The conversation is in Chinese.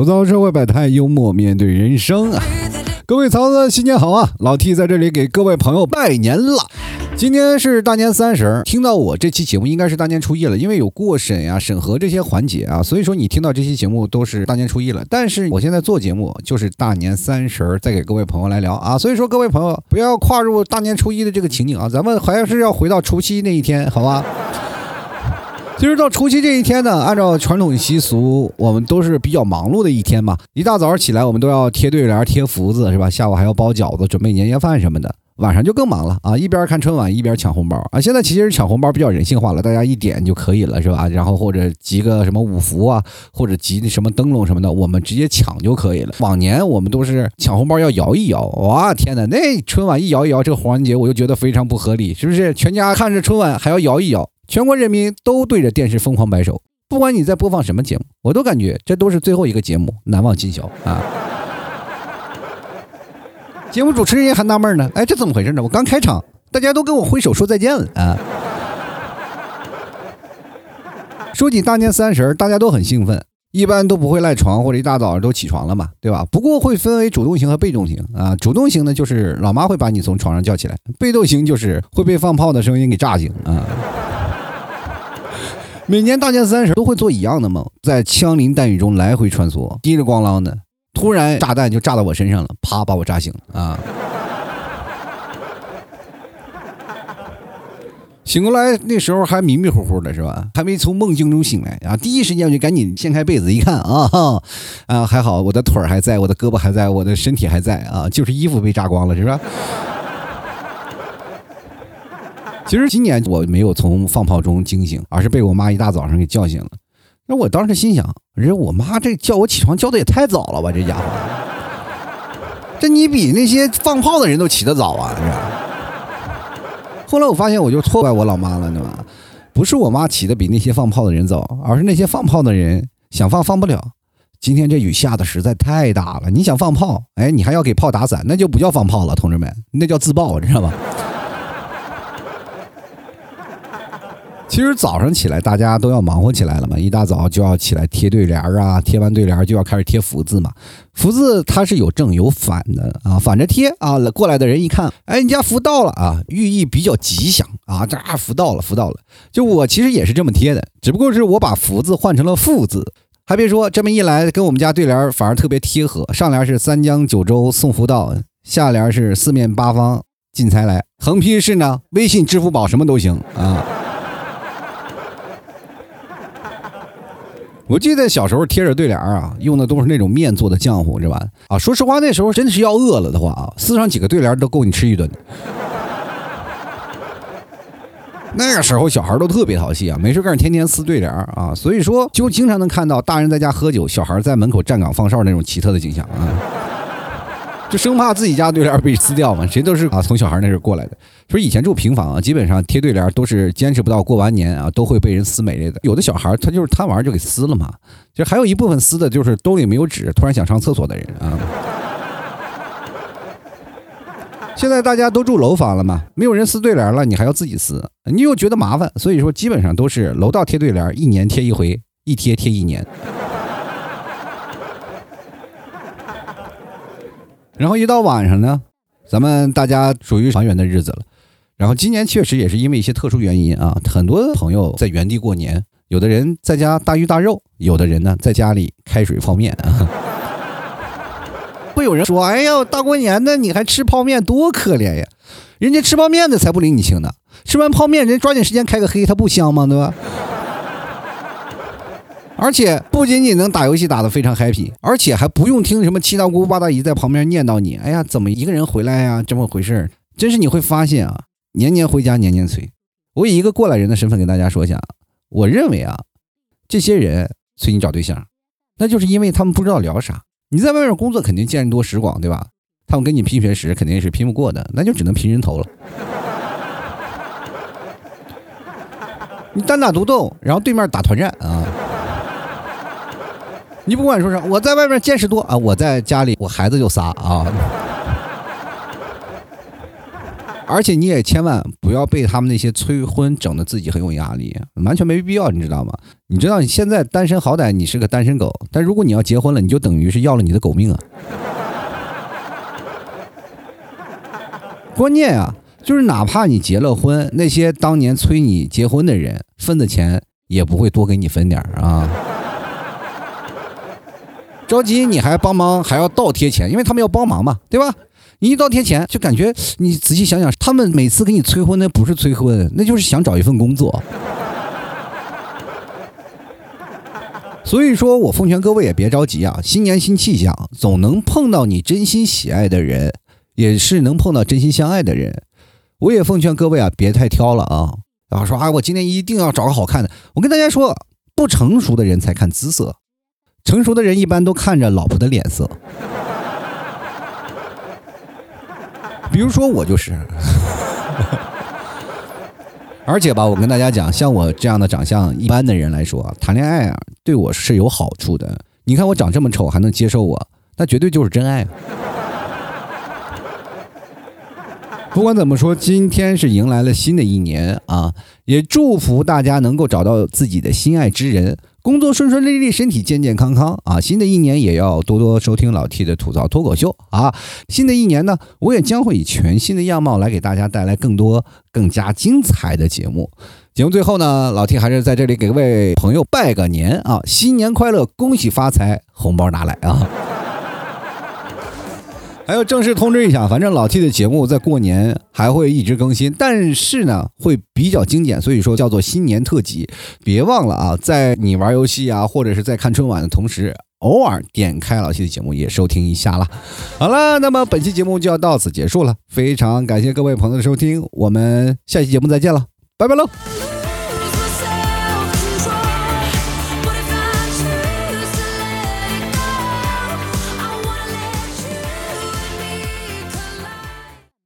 吐槽社会百态，幽默面对人生啊！各位曹子，新年好啊！老 T 在这里给各位朋友拜年了。今天是大年三十，听到我这期节目应该是大年初一了，因为有过审呀、审核这些环节啊，所以说你听到这期节目都是大年初一了。但是我现在做节目就是大年三十再给各位朋友来聊啊，所以说各位朋友不要跨入大年初一的这个情景啊，咱们还是要回到除夕那一天，好吧？其实到除夕这一天呢，按照传统习俗，我们都是比较忙碌的一天嘛。一大早起来，我们都要贴对联、贴福字，是吧？下午还要包饺子、准备年夜饭什么的。晚上就更忙了啊，一边看春晚一边抢红包啊。现在其实抢红包比较人性化了，大家一点就可以了，是吧？然后或者集个什么五福啊，或者集什么灯笼什么的，我们直接抢就可以了。往年我们都是抢红包要摇一摇，哇天哪，那春晚一摇一摇这个环节，我就觉得非常不合理，是不是？全家看着春晚还要摇一摇。全国人民都对着电视疯狂摆手，不管你在播放什么节目，我都感觉这都是最后一个节目，难忘今宵啊！节目主持人还纳闷呢，哎，这怎么回事呢？我刚开场，大家都跟我挥手说再见了啊！说起大年三十，大家都很兴奋，一般都不会赖床或者一大早都起床了嘛，对吧？不过会分为主动型和被动型啊。主动型呢，就是老妈会把你从床上叫起来；被动型就是会被放炮的声音给炸醒啊。每年大年三十都会做一样的梦，在枪林弹雨中来回穿梭，滴里咣啷的，突然炸弹就炸到我身上了，啪把我炸醒了啊！醒过来那时候还迷迷糊糊的，是吧？还没从梦境中醒来啊！第一时间我就赶紧掀开被子一看啊啊，还好我的腿还在，我的胳膊还在，我的身体还在啊，就是衣服被炸光了，是吧？其实今年我没有从放炮中惊醒，而是被我妈一大早上给叫醒了。那我当时心想，人我妈这叫我起床叫的也太早了吧，这家伙，这你比那些放炮的人都起得早啊！后来我发现，我就错怪我老妈了，对吧？不是我妈起的比那些放炮的人早，而是那些放炮的人想放放不了。今天这雨下的实在太大了，你想放炮，哎，你还要给炮打伞，那就不叫放炮了，同志们，那叫自爆，知道吧？其实早上起来，大家都要忙活起来了嘛，一大早就要起来贴对联啊，贴完对联就要开始贴福字嘛。福字它是有正有反的啊，反着贴啊，过来的人一看，哎，你家福到了啊，寓意比较吉祥啊，这福到了，福到了。就我其实也是这么贴的，只不过是我把福字换成了富字。还别说，这么一来，跟我们家对联反而特别贴合。上联是三江九州送福到，下联是四面八方进财来，横批是呢，微信、支付宝什么都行啊。我记得小时候贴着对联啊，用的都是那种面做的浆糊，是吧？啊，说实话，那时候真的是要饿了的话啊，撕上几个对联都够你吃一顿。那个时候小孩都特别淘气啊，没事干天天撕对联啊，所以说就经常能看到大人在家喝酒，小孩在门口站岗放哨那种奇特的景象啊。就生怕自己家对联被撕掉嘛，谁都是啊，从小孩那时候过来的。说以前住平房啊，基本上贴对联都是坚持不到过完年啊，都会被人撕没了的。有的小孩他就是贪玩就给撕了嘛。就还有一部分撕的就是兜里没有纸，突然想上厕所的人啊。现在大家都住楼房了嘛，没有人撕对联了，你还要自己撕，你又觉得麻烦，所以说基本上都是楼道贴对联，一年贴一回，一贴贴一年。然后一到晚上呢，咱们大家属于团圆的日子了。然后今年确实也是因为一些特殊原因啊，很多朋友在原地过年，有的人在家大鱼大肉，有的人呢在家里开水泡面啊。会有人说：“哎呀，大过年的你还吃泡面，多可怜呀！人家吃泡面的才不领你情呢，吃完泡面人抓紧时间开个黑，它不香吗？对吧？”而且不仅仅能打游戏打得非常 happy，而且还不用听什么七大姑八大姨在旁边念叨你。哎呀，怎么一个人回来呀？这么回事儿真是你会发现啊，年年回家年年催。我以一个过来人的身份给大家说一下，我认为啊，这些人催你找对象，那就是因为他们不知道聊啥。你在外面工作肯定见多识广，对吧？他们跟你拼学识肯定是拼不过的，那就只能拼人头了。你单打独斗，然后对面打团战啊。你不管说啥，我在外面见识多啊，我在家里我孩子就仨啊。而且你也千万不要被他们那些催婚整的自己很有压力，完全没必要，你知道吗？你知道你现在单身，好歹你是个单身狗，但如果你要结婚了，你就等于是要了你的狗命啊！关键啊，就是哪怕你结了婚，那些当年催你结婚的人分的钱也不会多给你分点啊。着急你还帮忙还要倒贴钱，因为他们要帮忙嘛，对吧？你一倒贴钱，就感觉你仔细想想，他们每次给你催婚，那不是催婚，那就是想找一份工作。所以说我奉劝各位也别着急啊，新年新气象，总能碰到你真心喜爱的人，也是能碰到真心相爱的人。我也奉劝各位啊，别太挑了啊！然后说啊，我今天一定要找个好看的。我跟大家说，不成熟的人才看姿色，成熟的人一般都看着老婆的脸色。比如说我就是，而且吧，我跟大家讲，像我这样的长相一般的人来说，谈恋爱啊，对我是有好处的。你看我长这么丑还能接受我，那绝对就是真爱。不管怎么说，今天是迎来了新的一年啊，也祝福大家能够找到自己的心爱之人。工作顺顺利利，身体健健康康啊！新的一年也要多多收听老 T 的吐槽脱口秀啊！新的一年呢，我也将会以全新的样貌来给大家带来更多更加精彩的节目。节目最后呢，老 T 还是在这里给各位朋友拜个年啊！新年快乐，恭喜发财，红包拿来啊！还要正式通知一下，反正老 T 的节目在过年还会一直更新，但是呢会比较精简，所以说叫做新年特辑。别忘了啊，在你玩游戏啊，或者是在看春晚的同时，偶尔点开老 T 的节目也收听一下啦。好了，那么本期节目就要到此结束了，非常感谢各位朋友的收听，我们下期节目再见了，拜拜喽。